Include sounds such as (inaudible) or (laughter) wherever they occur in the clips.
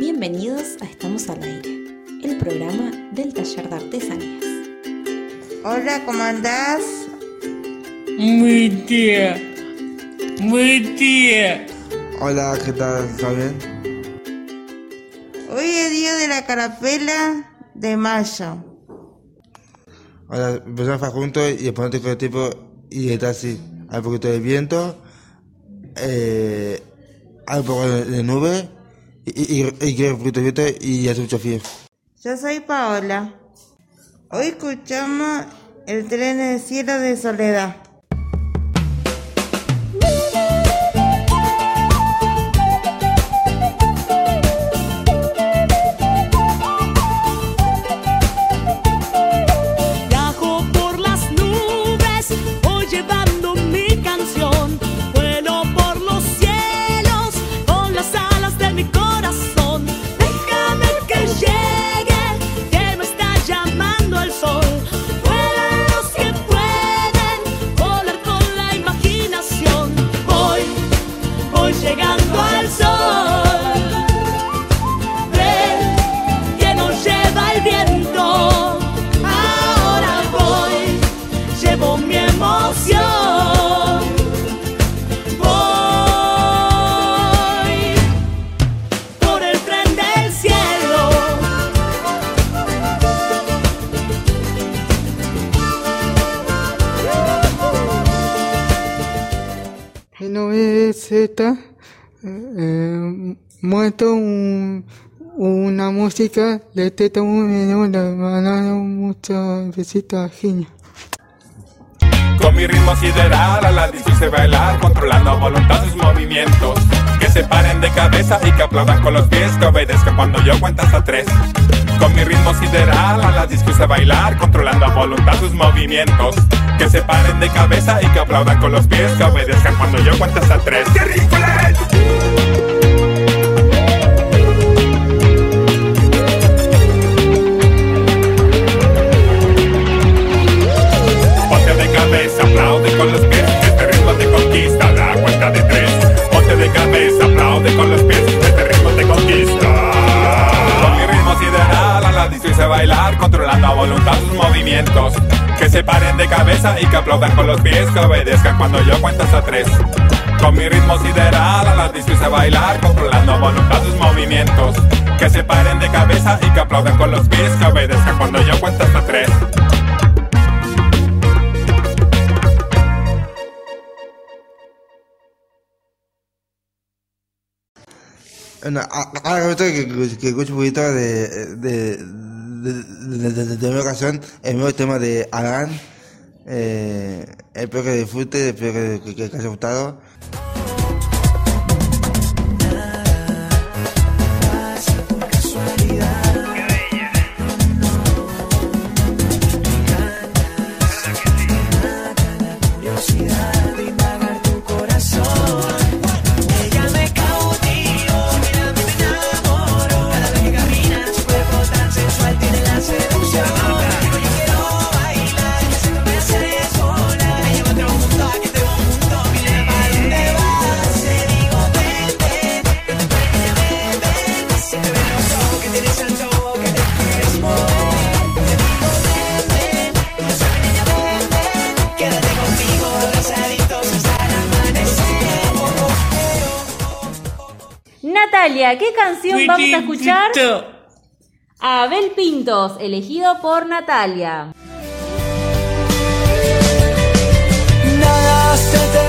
Bienvenidos a Estamos al Aire, el programa del taller de artesanías. Hola, ¿cómo andás? Muy tía. Muy tía. Hola, ¿qué tal? ¿Está bien? Hoy es día de la carapela de mayo. Ahora empezamos a juntos y después no tengo tiempo y está así. Hay un poquito de viento, eh, hay un poco de, de nube y, y, y. Yo soy Paola. Hoy escuchamos el tren en el cielo de Soledad. Z. Eh, muestro un- una música de Teta Mundo. Le mandaron muchos besitos a Gina. Con mi ritmo sideral a la hice bailar Controlando a voluntad sus movimientos Que se paren de cabeza y que aplaudan con los pies Que obedezcan cuando yo cuento hasta tres Con mi ritmo sideral a la disco bailar Controlando a voluntad sus movimientos. Que se paren de cabeza y que aplaudan con los pies Que obedezcan cuando yo cuento hasta tres. ¡Qué rico la disco hice bailar, controlando a voluntad sus movimientos. Que se paren de cabeza y que aplaudan con los pies, que obedezcan cuando yo cuento hasta tres. Con mi ritmo sideral a la disco hice bailar, controlando a voluntad sus movimientos. Que se paren de cabeza y que aplaudan con los pies, que obedezcan cuando yo cuento hasta tres. Ahora que, que, escuche un poquito de, de, de, de, mi ocasión, el nuevo tema de Alan. Eh, espero que disfrute, espero que, que, que haya gustado. Natalia, ¿qué canción vamos a escuchar? Abel Pintos, elegido por Natalia. Nada se termina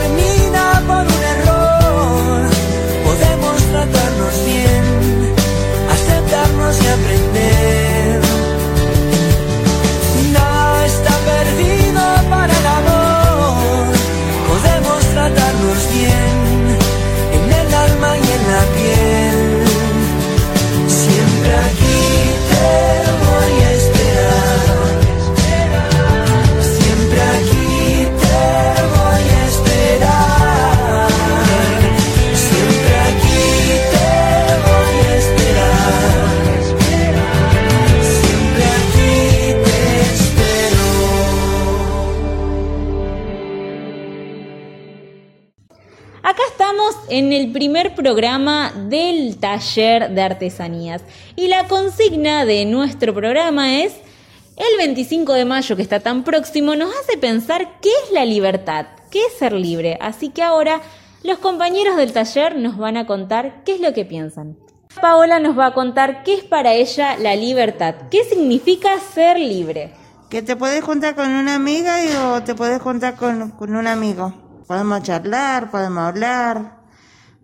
en el primer programa del taller de artesanías. Y la consigna de nuestro programa es, el 25 de mayo que está tan próximo, nos hace pensar qué es la libertad, qué es ser libre. Así que ahora los compañeros del taller nos van a contar qué es lo que piensan. Paola nos va a contar qué es para ella la libertad, qué significa ser libre. Que te puedes juntar con una amiga y, o te puedes juntar con, con un amigo. Podemos charlar, podemos hablar,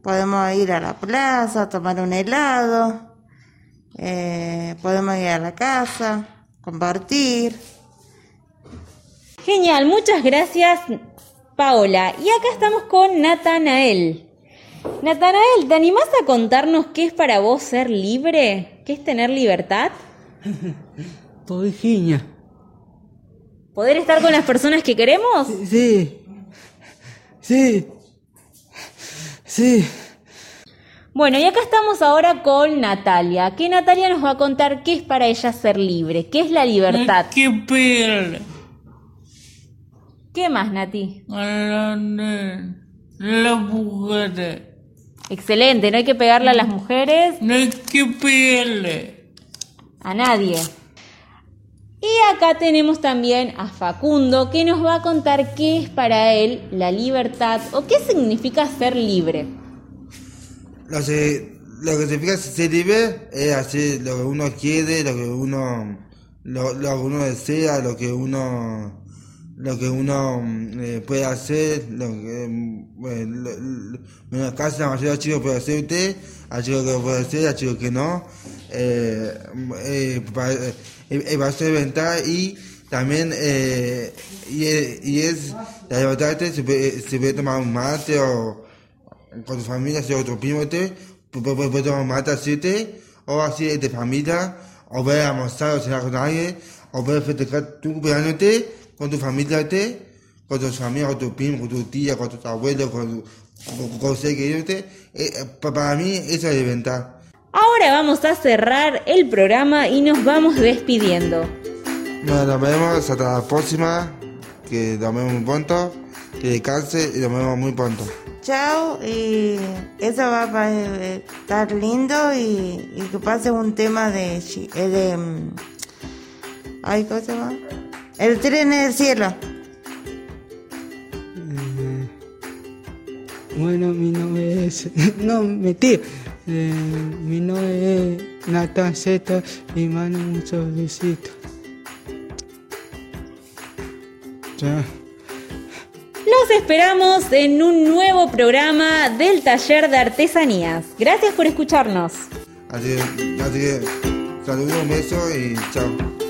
podemos ir a la plaza, tomar un helado, eh, podemos ir a la casa, compartir. Genial, muchas gracias Paola. Y acá estamos con Natanael. Natanael, ¿te animás a contarnos qué es para vos ser libre? ¿Qué es tener libertad? (laughs) Virginia. ¿Poder estar con las personas que queremos? Sí. Sí. Sí. Bueno, y acá estamos ahora con Natalia, que Natalia nos va a contar qué es para ella ser libre, qué es la libertad. Hay que pegarle ¿Qué más, Nati? a la, la mujer. Excelente, no hay que pegarle a las mujeres, No hay que pegarle. a nadie. Y acá tenemos también a Facundo, que nos va a contar qué es para él la libertad o qué significa ser libre. Lo, que- significa ser libre es hacer lo que uno quiere, lo que uno, lo, lo que uno desea, lo que uno, lo que uno mm, eh, puede hacer, lo que, mm, bueno, lo- lo- en la mayoría de los chicos puede hacer usted, hay chicos que puede hacer, hay chicos que no, eh, eh, para, eh, eh, para ser ventaja y también eh, y, y es la libertad se puede, se puede tomar un mate o con tu familia, si otro primo te, puedes puede tomar mate así te, o así de familia, o ver almorzar o cenar con alguien, o ver festejar tu cumpleaños te, con tu familia te, con tus amigos, con tu primo, con tu tía, con tus abuelos, con con, con. Eh, pa- para mí eso es libertad. Ahora vamos a cerrar el programa y nos vamos despidiendo. Bueno, nos vemos hasta la próxima, que nos vemos muy pronto, que descanse y nos vemos muy pronto. Chao y eso va a eh, estar lindo y, y que pase un tema de... chi- eh, de mm, ay, ¿cómo se llama? El tren en el cielo. Bueno, mi nombre es. (laughs) No, mentira. Eh, mi nombre es Nathan Z y mando muchos besitos. Chao. Los esperamos en un nuevo programa del taller de artesanías. Gracias por escucharnos. Así que, así que saludos, un beso y chao.